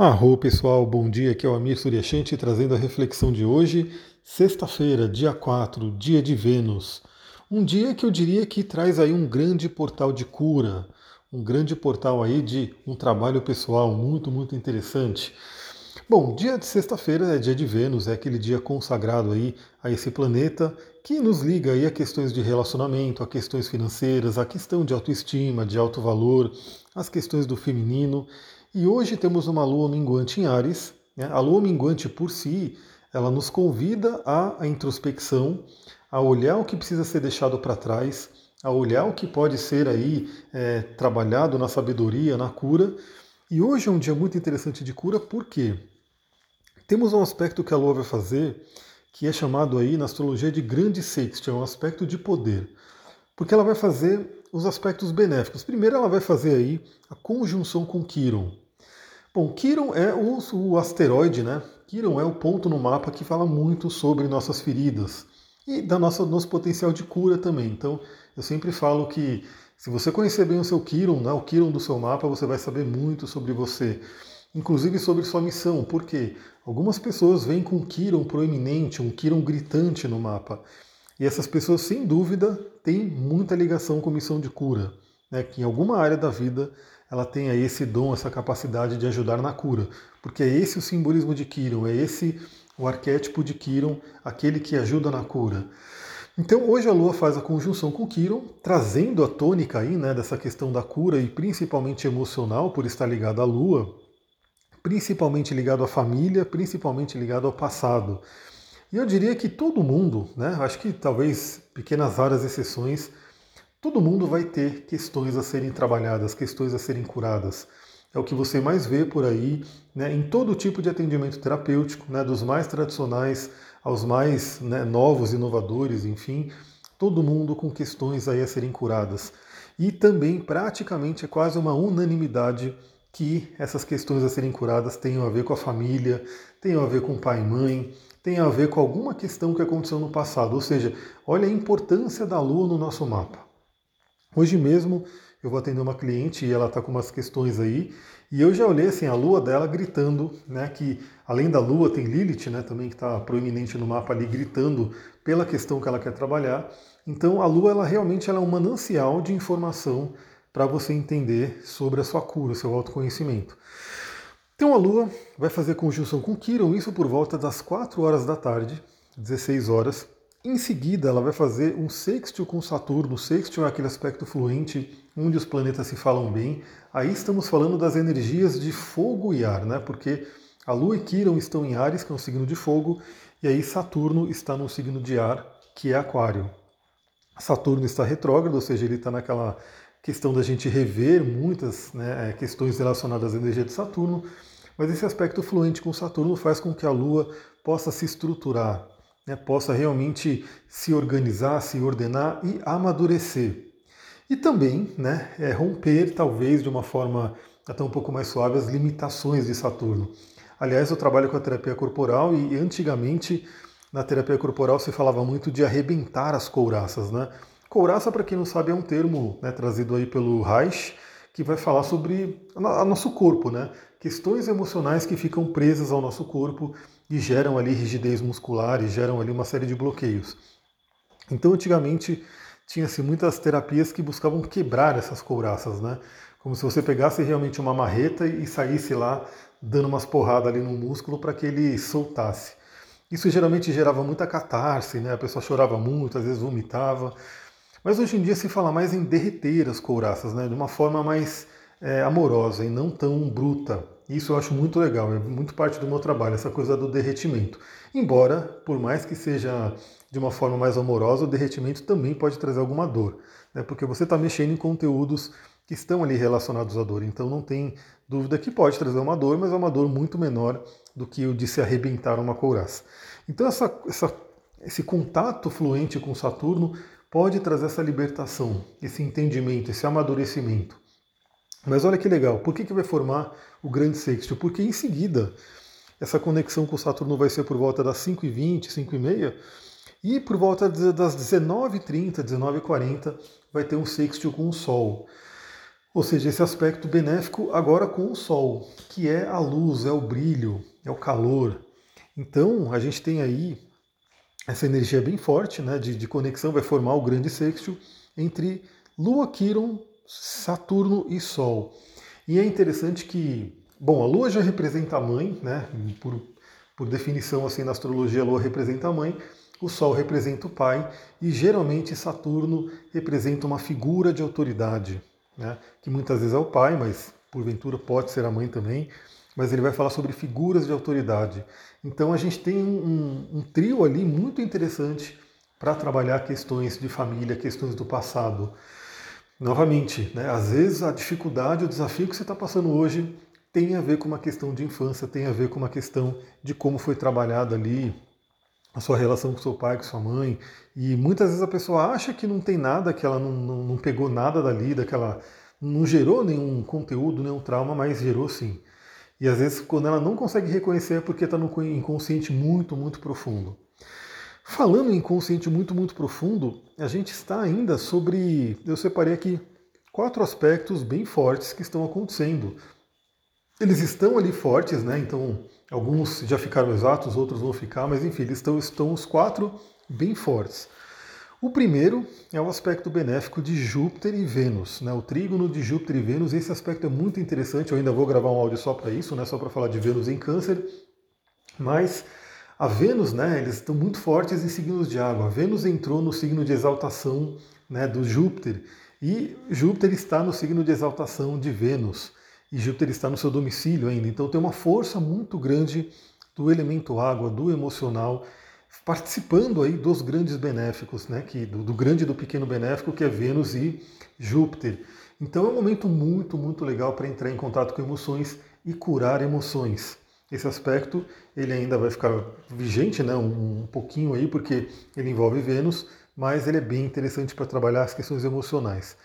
Arro pessoal, bom dia, aqui é o Amir Suryashanti trazendo a reflexão de hoje, sexta-feira, dia 4, dia de Vênus. Um dia que eu diria que traz aí um grande portal de cura, um grande portal aí de um trabalho pessoal muito, muito interessante. Bom, dia de sexta-feira é dia de Vênus, é aquele dia consagrado aí a esse planeta que nos liga aí a questões de relacionamento, a questões financeiras, a questão de autoestima, de alto valor, as questões do feminino. E hoje temos uma lua minguante em Ares. Né? A lua minguante por si, ela nos convida à introspecção, a olhar o que precisa ser deixado para trás, a olhar o que pode ser aí é, trabalhado na sabedoria, na cura. E hoje é um dia muito interessante de cura, porque temos um aspecto que a Lua vai fazer que é chamado aí na astrologia de grande sexto, é um aspecto de poder. Porque ela vai fazer os aspectos benéficos. Primeiro, ela vai fazer aí a conjunção com Quiron. Bom, Quiron é o, o asteroide, né? Quiron é o ponto no mapa que fala muito sobre nossas feridas e da nossa nosso potencial de cura também. Então, eu sempre falo que se você conhecer bem o seu Quiron, né, o Quiron do seu mapa, você vai saber muito sobre você, inclusive sobre sua missão. Porque algumas pessoas vêm com um Quiron proeminente, um Quiron gritante no mapa. E essas pessoas, sem dúvida, têm muita ligação com missão de cura, né? que em alguma área da vida ela tenha esse dom, essa capacidade de ajudar na cura. Porque é esse o simbolismo de Kiron, é esse o arquétipo de Kiron, aquele que ajuda na cura. Então hoje a Lua faz a conjunção com Kiron, trazendo a tônica aí, né, dessa questão da cura e principalmente emocional, por estar ligado à Lua, principalmente ligado à família, principalmente ligado ao passado. E eu diria que todo mundo, né, acho que talvez pequenas raras exceções, todo mundo vai ter questões a serem trabalhadas, questões a serem curadas. É o que você mais vê por aí, né, em todo tipo de atendimento terapêutico, né, dos mais tradicionais aos mais né, novos, inovadores, enfim, todo mundo com questões aí a serem curadas. E também, praticamente, é quase uma unanimidade que essas questões a serem curadas tenham a ver com a família, tenham a ver com pai e mãe, tem a ver com alguma questão que aconteceu no passado. Ou seja, olha a importância da Lua no nosso mapa. Hoje mesmo eu vou atender uma cliente e ela está com umas questões aí, e eu já olhei assim, a lua dela gritando, né, que além da lua tem Lilith, né, também que está proeminente no mapa ali, gritando pela questão que ela quer trabalhar. Então a lua, ela realmente ela é um manancial de informação para você entender sobre a sua cura, o seu autoconhecimento. Então a Lua vai fazer conjunção com Quiron, isso por volta das 4 horas da tarde, 16 horas. Em seguida, ela vai fazer um sextil com Saturno. Sextil é aquele aspecto fluente onde os planetas se falam bem. Aí estamos falando das energias de fogo e ar, né? Porque a Lua e Quiron estão em Ares, que é um signo de fogo, e aí Saturno está no signo de ar, que é Aquário. Saturno está retrógrado, ou seja, ele está naquela questão da gente rever muitas né, questões relacionadas à energia de Saturno. Mas esse aspecto fluente com Saturno faz com que a Lua possa se estruturar, né, possa realmente se organizar, se ordenar e amadurecer. E também né, é romper, talvez de uma forma até um pouco mais suave, as limitações de Saturno. Aliás, eu trabalho com a terapia corporal e antigamente na terapia corporal se falava muito de arrebentar as couraças. Né? Couraça, para quem não sabe, é um termo né, trazido aí pelo Reich, que vai falar sobre o nosso corpo, né? questões emocionais que ficam presas ao nosso corpo e geram ali rigidez muscular e geram ali uma série de bloqueios. Então, antigamente, tinha-se muitas terapias que buscavam quebrar essas couraças, né? Como se você pegasse realmente uma marreta e saísse lá dando umas porradas ali no músculo para que ele soltasse. Isso geralmente gerava muita catarse, né? A pessoa chorava muito, às vezes vomitava. Mas hoje em dia se fala mais em derreter as couraças, né? De uma forma mais é, amorosa e não tão bruta. Isso eu acho muito legal, é muito parte do meu trabalho, essa coisa do derretimento. Embora, por mais que seja de uma forma mais amorosa, o derretimento também pode trazer alguma dor, né? porque você está mexendo em conteúdos que estão ali relacionados à dor. Então não tem dúvida que pode trazer uma dor, mas é uma dor muito menor do que o de se arrebentar uma couraça. Então essa, essa, esse contato fluente com Saturno pode trazer essa libertação, esse entendimento, esse amadurecimento. Mas olha que legal, por que, que vai formar o grande sexto? Porque em seguida, essa conexão com o Saturno vai ser por volta das 5h20, 5h30, e por volta das 19h30, 19h40, vai ter um sextil com o Sol. Ou seja, esse aspecto benéfico agora com o Sol, que é a luz, é o brilho, é o calor. Então a gente tem aí essa energia bem forte né, de, de conexão, vai formar o grande sextil entre Lua, Quiron, Saturno e Sol. E é interessante que, bom, a Lua já representa a mãe, né? Por, por definição assim na astrologia, a Lua representa a mãe, o Sol representa o pai e geralmente Saturno representa uma figura de autoridade, né, que muitas vezes é o pai, mas porventura pode ser a mãe também, mas ele vai falar sobre figuras de autoridade. Então a gente tem um, um, trio ali muito interessante para trabalhar questões de família, questões do passado. Novamente, né, às vezes a dificuldade, o desafio que você está passando hoje tem a ver com uma questão de infância, tem a ver com uma questão de como foi trabalhada ali a sua relação com seu pai, com sua mãe. E muitas vezes a pessoa acha que não tem nada, que ela não, não, não pegou nada dali, daquela. não gerou nenhum conteúdo, nenhum trauma, mas gerou sim. E às vezes, quando ela não consegue reconhecer, é porque está no inconsciente muito, muito profundo. Falando em inconsciente muito, muito profundo, a gente está ainda sobre. Eu separei aqui quatro aspectos bem fortes que estão acontecendo. Eles estão ali fortes, né? Então, Alguns já ficaram exatos, outros vão ficar, mas enfim, eles estão, estão os quatro bem fortes. O primeiro é o aspecto benéfico de Júpiter e Vênus, né? o trígono de Júpiter e Vênus. Esse aspecto é muito interessante, eu ainda vou gravar um áudio só para isso, né? só para falar de Vênus em Câncer. Mas a Vênus, né, eles estão muito fortes em signos de água. A Vênus entrou no signo de exaltação né, do Júpiter e Júpiter está no signo de exaltação de Vênus e Júpiter está no seu domicílio ainda. Então tem uma força muito grande do elemento água, do emocional, participando aí dos grandes benéficos, né? Que, do, do grande e do pequeno benéfico, que é Vênus e Júpiter. Então é um momento muito, muito legal para entrar em contato com emoções e curar emoções. Esse aspecto ele ainda vai ficar vigente né, um, um pouquinho aí, porque ele envolve Vênus, mas ele é bem interessante para trabalhar as questões emocionais.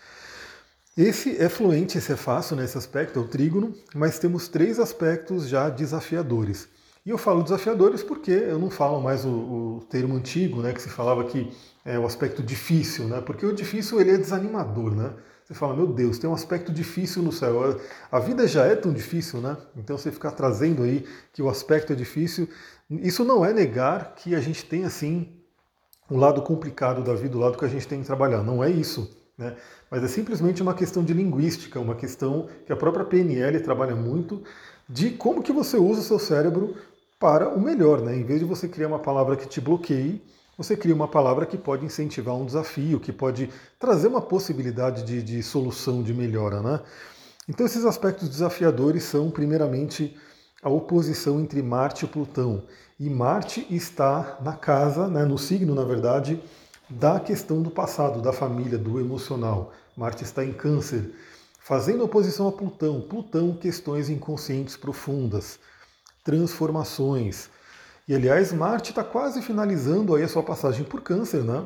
Esse é fluente, esse é fácil nesse aspecto, é o trígono, mas temos três aspectos já desafiadores. E eu falo desafiadores porque eu não falo mais o, o termo antigo, né, que se falava que é o aspecto difícil, né, porque o difícil ele é desanimador, né? Você fala, meu Deus, tem um aspecto difícil no céu. A vida já é tão difícil, né? Então você ficar trazendo aí que o aspecto é difícil, isso não é negar que a gente tem assim um lado complicado da vida, o lado que a gente tem que trabalhar. Não é isso. Né? Mas é simplesmente uma questão de linguística, uma questão que a própria PNL trabalha muito de como que você usa o seu cérebro para o melhor. Né? Em vez de você criar uma palavra que te bloqueie, você cria uma palavra que pode incentivar um desafio, que pode trazer uma possibilidade de, de solução, de melhora. Né? Então esses aspectos desafiadores são, primeiramente, a oposição entre Marte e Plutão. E Marte está na casa, né, no signo, na verdade, da questão do passado, da família, do emocional. Marte está em Câncer, fazendo oposição a Plutão. Plutão, questões inconscientes profundas, transformações. E aliás, Marte está quase finalizando aí a sua passagem por Câncer, né?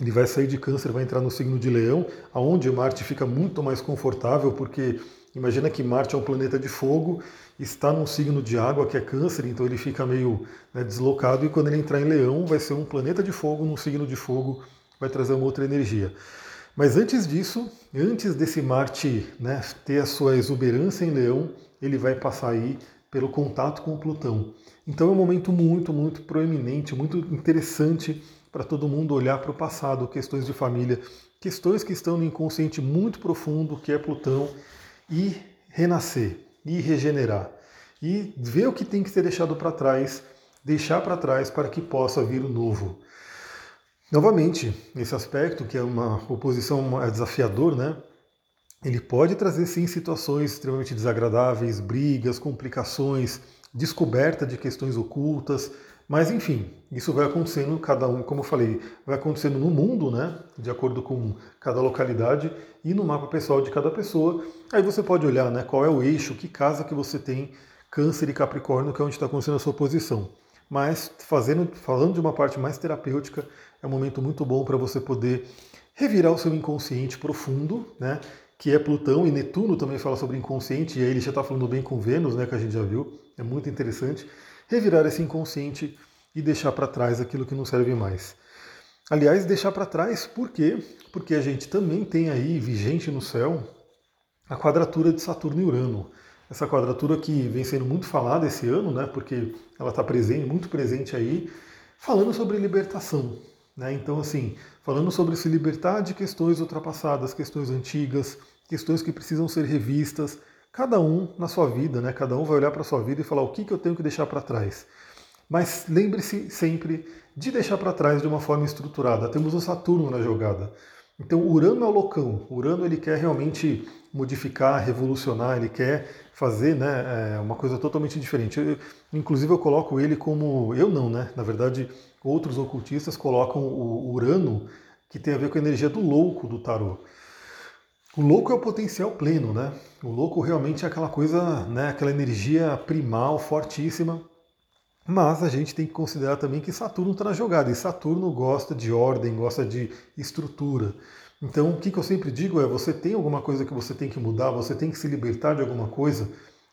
Ele vai sair de Câncer, vai entrar no signo de Leão, aonde Marte fica muito mais confortável, porque imagina que Marte é um planeta de fogo está num signo de água que é câncer, então ele fica meio né, deslocado e quando ele entrar em leão vai ser um planeta de fogo num signo de fogo, vai trazer uma outra energia. Mas antes disso, antes desse Marte né, ter a sua exuberância em leão, ele vai passar aí pelo contato com Plutão. Então é um momento muito, muito proeminente, muito interessante para todo mundo olhar para o passado, questões de família, questões que estão no inconsciente muito profundo, que é Plutão, e renascer, e regenerar. E ver o que tem que ser deixado para trás, deixar para trás para que possa vir o novo. Novamente, esse aspecto, que é uma oposição é desafiador, né? Ele pode trazer sim situações extremamente desagradáveis, brigas, complicações, descoberta de questões ocultas, mas enfim, isso vai acontecendo cada um, como eu falei, vai acontecendo no mundo, né? De acordo com cada localidade e no mapa pessoal de cada pessoa. Aí você pode olhar, né? Qual é o eixo, que casa que você tem, Câncer e Capricórnio, que é onde está acontecendo a sua posição. Mas fazendo, falando de uma parte mais terapêutica, é um momento muito bom para você poder revirar o seu inconsciente profundo, né? Que é Plutão e Netuno também fala sobre inconsciente, e aí ele já está falando bem com Vênus, né? Que a gente já viu, é muito interessante revirar esse inconsciente e deixar para trás aquilo que não serve mais. Aliás, deixar para trás por quê? Porque a gente também tem aí vigente no céu a quadratura de Saturno e Urano. Essa quadratura que vem sendo muito falada esse ano, né, porque ela está presente, muito presente aí, falando sobre libertação. Né? Então, assim, falando sobre se libertar de questões ultrapassadas, questões antigas, questões que precisam ser revistas, cada um na sua vida, né? cada um vai olhar para a sua vida e falar o que, que eu tenho que deixar para trás. Mas lembre-se sempre de deixar para trás de uma forma estruturada. Temos o Saturno na jogada. Então, Urano é o loucão. Urano ele quer realmente modificar, revolucionar, ele quer fazer né, é, uma coisa totalmente diferente. Eu, inclusive, eu coloco ele como. Eu não, né? Na verdade, outros ocultistas colocam o Urano, que tem a ver com a energia do louco do tarô. O louco é o potencial pleno, né? O louco realmente é aquela coisa, né, aquela energia primal, fortíssima. Mas a gente tem que considerar também que Saturno está na jogada, e Saturno gosta de ordem, gosta de estrutura. Então, o que, eu sempre digo é: você tem alguma coisa que você tem que mudar, você tem que se libertar de alguma coisa,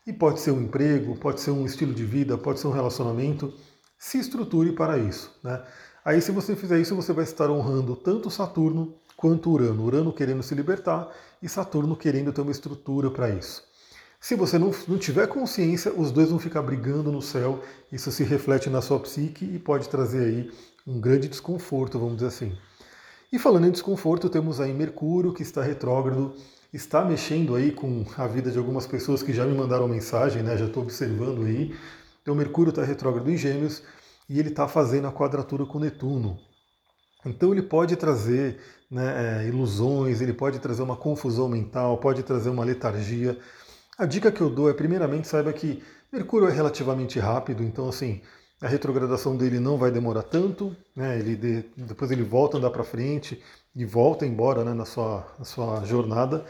e pode ser um emprego, pode ser um estilo de vida, pode ser um relacionamento, se estruture para isso. Né? Aí, se você fizer isso, você vai estar honrando tanto Saturno quanto Urano. Urano querendo se libertar e Saturno querendo ter uma estrutura para isso. Se você não, não tiver consciência, os dois vão ficar brigando no céu, isso se reflete na sua psique e pode trazer aí um grande desconforto, vamos dizer assim. E falando em desconforto, temos aí Mercúrio, que está retrógrado, está mexendo aí com a vida de algumas pessoas que já me mandaram mensagem, né? Já estou observando aí. Então Mercúrio está retrógrado em Gêmeos e ele está fazendo a quadratura com Netuno. Então ele pode trazer né, é, ilusões, ele pode trazer uma confusão mental, pode trazer uma letargia. A dica que eu dou é, primeiramente, saiba que Mercúrio é relativamente rápido, então assim, a retrogradação dele não vai demorar tanto, né, ele de, depois ele volta a andar para frente e volta embora né, na, sua, na sua jornada.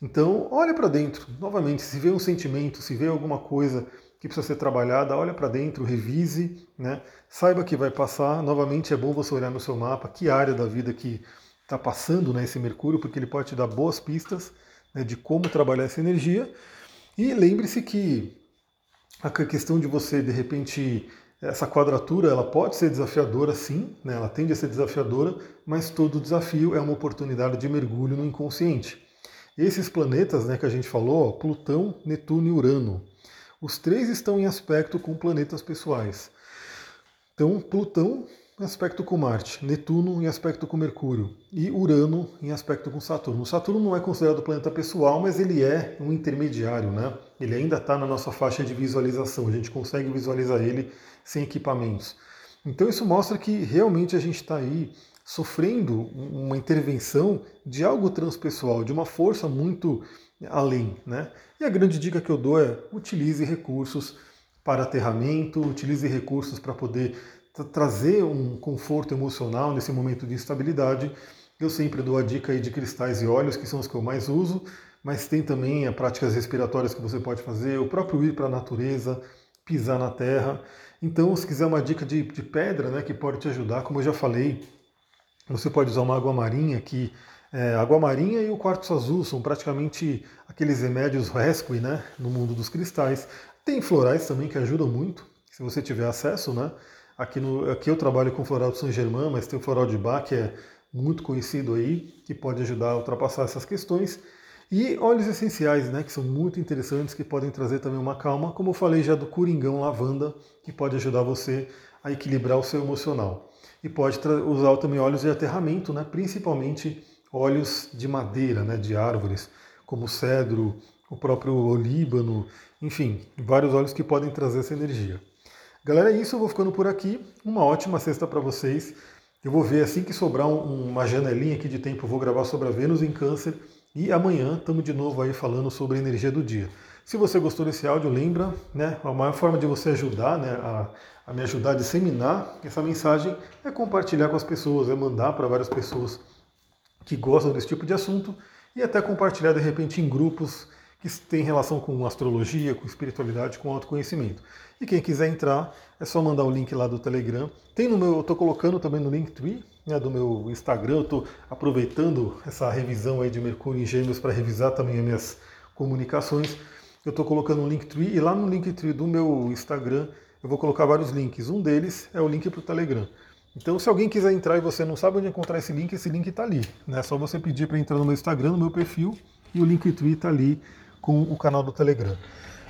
Então, olha para dentro, novamente, se vê um sentimento, se vê alguma coisa que precisa ser trabalhada, olha para dentro, revise, né? saiba que vai passar. Novamente é bom você olhar no seu mapa que área da vida que está passando né, esse Mercúrio, porque ele pode te dar boas pistas né, de como trabalhar essa energia. E lembre-se que a questão de você, de repente, essa quadratura, ela pode ser desafiadora, sim, né, ela tende a ser desafiadora, mas todo desafio é uma oportunidade de mergulho no inconsciente. Esses planetas né, que a gente falou, ó, Plutão, Netuno e Urano, os três estão em aspecto com planetas pessoais. Então, Plutão aspecto com Marte, Netuno em aspecto com Mercúrio e Urano em aspecto com Saturno. O Saturno não é considerado planeta pessoal, mas ele é um intermediário, né? Ele ainda está na nossa faixa de visualização, a gente consegue visualizar ele sem equipamentos. Então isso mostra que realmente a gente está aí sofrendo uma intervenção de algo transpessoal, de uma força muito além. Né? E a grande dica que eu dou é utilize recursos para aterramento, utilize recursos para poder trazer um conforto emocional nesse momento de instabilidade. Eu sempre dou a dica aí de cristais e óleos, que são os que eu mais uso, mas tem também as práticas respiratórias que você pode fazer, o próprio ir para a natureza, pisar na terra. Então, se quiser uma dica de, de pedra, né, que pode te ajudar, como eu já falei, você pode usar uma água marinha que é, água marinha e o quartzo azul são praticamente aqueles remédios rescue né, no mundo dos cristais. Tem florais também que ajudam muito, se você tiver acesso. Né? Aqui, no, aqui eu trabalho com floral de Saint Germain, mas tem o floral de Bach, que é muito conhecido aí, que pode ajudar a ultrapassar essas questões. E óleos essenciais, né, que são muito interessantes, que podem trazer também uma calma, como eu falei já do coringão lavanda, que pode ajudar você a equilibrar o seu emocional. E pode usar também óleos de aterramento, né, principalmente óleos de madeira, né, de árvores, como o cedro, o próprio olíbano, enfim, vários óleos que podem trazer essa energia. Galera, é isso, eu vou ficando por aqui. Uma ótima sexta para vocês. Eu vou ver assim que sobrar um, uma janelinha aqui de tempo, eu vou gravar sobre a Vênus em Câncer. E amanhã estamos de novo aí falando sobre a energia do dia. Se você gostou desse áudio, lembra, né? A maior forma de você ajudar, né? A, a me ajudar a disseminar essa mensagem é compartilhar com as pessoas, é mandar para várias pessoas que gostam desse tipo de assunto e até compartilhar de repente em grupos que têm relação com astrologia, com espiritualidade, com autoconhecimento. E quem quiser entrar, é só mandar o link lá do Telegram. Tem no meu, eu estou colocando também no Linktree, né, do meu Instagram, eu estou aproveitando essa revisão aí de Mercúrio em Gêmeos para revisar também as minhas comunicações. Eu estou colocando um Linktree e lá no Linktree do meu Instagram eu vou colocar vários links. Um deles é o link para o Telegram. Então, se alguém quiser entrar e você não sabe onde encontrar esse link, esse link está ali. Né? É só você pedir para entrar no meu Instagram, no meu perfil, e o Linktree está ali com o canal do Telegram.